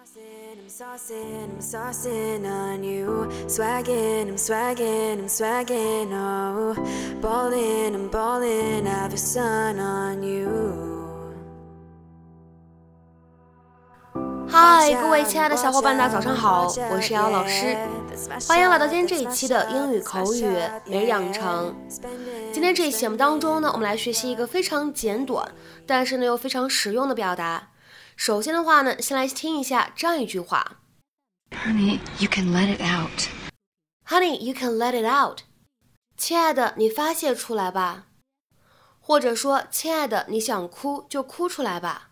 Saucing, I'm saucing, I'm saucing on you. Swagging, I'm swagging, I'm swagging, oh. Ballin', I'm ballin', I have a sun on you. 嗨，各位亲爱的小伙伴，大家早上好，我是瑶老师，欢迎来到今天这一期的英语口语每日养成。今天这一期节目当中呢，我们来学习一个非常简短，但是呢又非常实用的表达。首先的话呢，先来听一下这样一句话：Honey, you can let it out. Honey, you can let it out. 亲爱的，你发泄出来吧。或者说，亲爱的，你想哭就哭出来吧。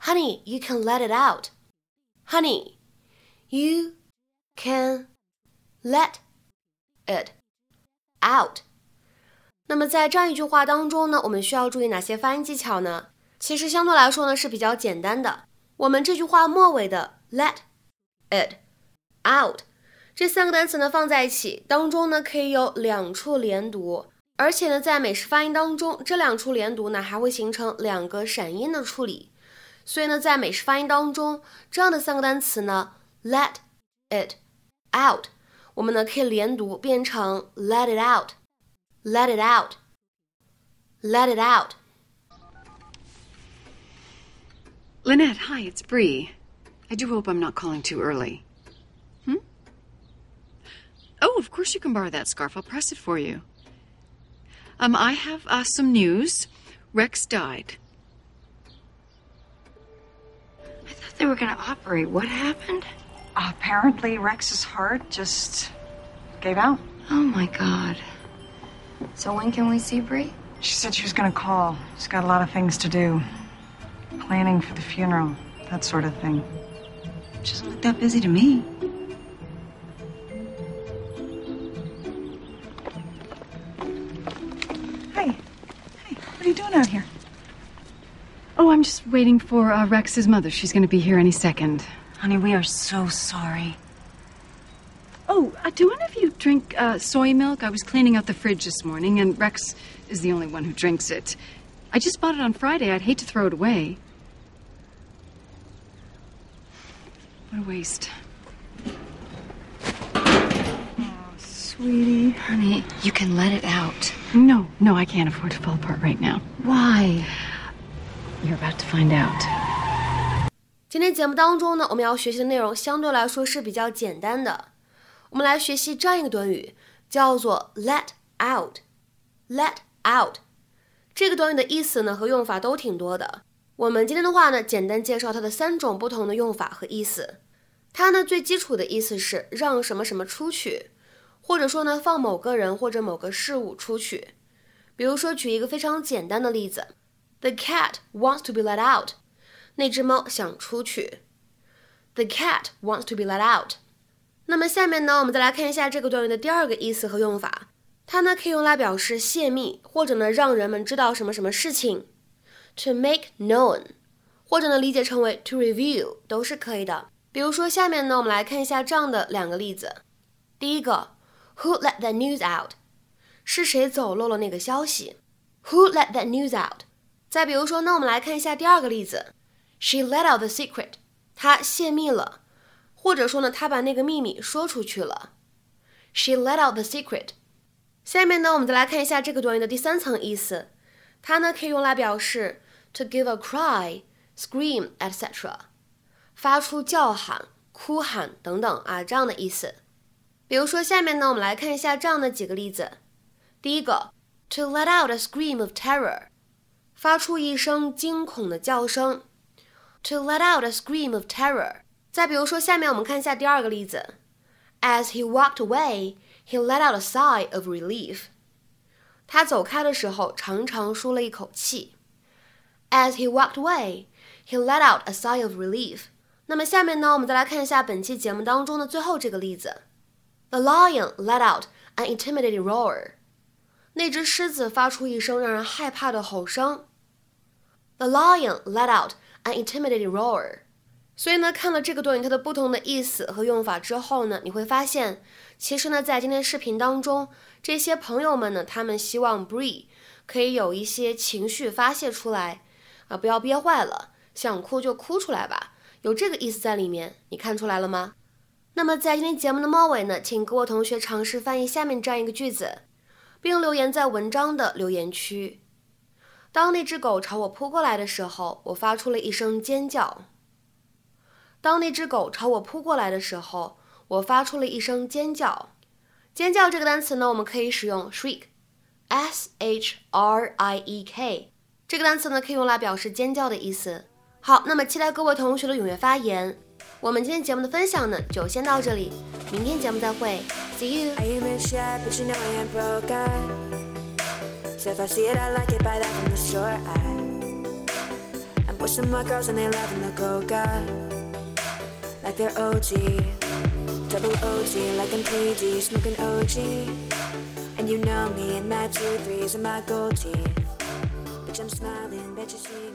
Honey, you can let it out. Honey, you can let it out. 那么在这样一句话当中呢，我们需要注意哪些发音技巧呢？ 其实相对来说呢是比较简单的。我们这句话末尾的 let it out 这三个单词呢放在一起，当中呢可以有两处连读，而且呢在美式发音当中，这两处连读呢还会形成两个闪音的处理。所以呢在美式发音当中，这样的三个单词呢 let it out，我们呢可以连读变成 let it out，let it out，let it out。Lynette, hi, it's Bree. I do hope I'm not calling too early. Hmm? Oh, of course you can borrow that scarf. I'll press it for you. Um, I have uh, some news. Rex died. I thought they were going to operate. What happened? Apparently, Rex's heart just gave out. Oh my God. So when can we see Bree? She said she was going to call. She's got a lot of things to do planning for the funeral, that sort of thing. She doesn't look that busy to me. Hey, hey, what are you doing out here? Oh, I'm just waiting for uh, Rex's mother. She's going to be here any second. Honey, we are so sorry. Oh, uh, do any of you drink uh, soy milk? I was cleaning out the fridge this morning, and Rex is the only one who drinks it. I just bought it on Friday. I'd hate to throw it away. What a waste. Oh, sweetie. Honey, you can let it out. No, no, I can't afford to fall apart right now. Why? You're about to find out. 今天节目当中呢，我们要学习的内容相对来说是比较简单的。我们来学习这样一个短语，叫做 let out。let out 这个短语的意思呢和用法都挺多的。我们今天的话呢，简单介绍它的三种不同的用法和意思。它呢最基础的意思是让什么什么出去，或者说呢放某个人或者某个事物出去。比如说举一个非常简单的例子：The cat wants to be let out。那只猫想出去。The cat wants to be let out。那么下面呢，我们再来看一下这个短语的第二个意思和用法。它呢可以用来表示泄密，或者呢让人们知道什么什么事情。to make known，或者呢理解成为 to reveal 都是可以的。比如说下面呢，我们来看一下这样的两个例子。第一个，Who let that news out？是谁走漏了那个消息？Who let that news out？再比如说，那我们来看一下第二个例子，She let out the secret。她泄密了，或者说呢，她把那个秘密说出去了。She let out the secret。下面呢，我们再来看一下这个短语的第三层意思，它呢可以用来表示。to give a cry, scream, etc. 发出叫喊、哭喊等等啊这样的意思。比如说下面呢，我们来看一下这样的几个例子。第一个，to let out a scream of terror，发出一声惊恐的叫声。to let out a scream of terror。再比如说下面我们看一下第二个例子。As he walked away, he let out a sigh of relief。他走开的时候，长长舒了一口气。As he walked away, he let out a sigh of relief. 那么下面呢，我们再来看一下本期节目当中的最后这个例子。The lion let out an intimidating roar. 那只狮子发出一声让人害怕的吼声。The lion let out an intimidating roar. 所以呢，看了这个短语它的不同的意思和用法之后呢，你会发现，其实呢，在今天视频当中，这些朋友们呢，他们希望 Bree 可以有一些情绪发泄出来。啊，不要憋坏了，想哭就哭出来吧，有这个意思在里面，你看出来了吗？那么在今天节目的末尾呢，请各位同学尝试翻译下面这样一个句子，并留言在文章的留言区。当那只狗朝我扑过来的时候，我发出了一声尖叫。当那只狗朝我扑过来的时候，我发出了一声尖叫。尖叫这个单词呢，我们可以使用 shriek，s h r i e k，这个单词呢可以用来表示尖叫的意思。好，那么期待各位同学的踊跃发言。我们今天节目的分享呢，就先到这里，明天节目再会，See you。like they're OG. Double OG, like I'm PG, smoking OG. And you know me and my two threes and my gold teeth. Bitch, I'm smiling, bet you see.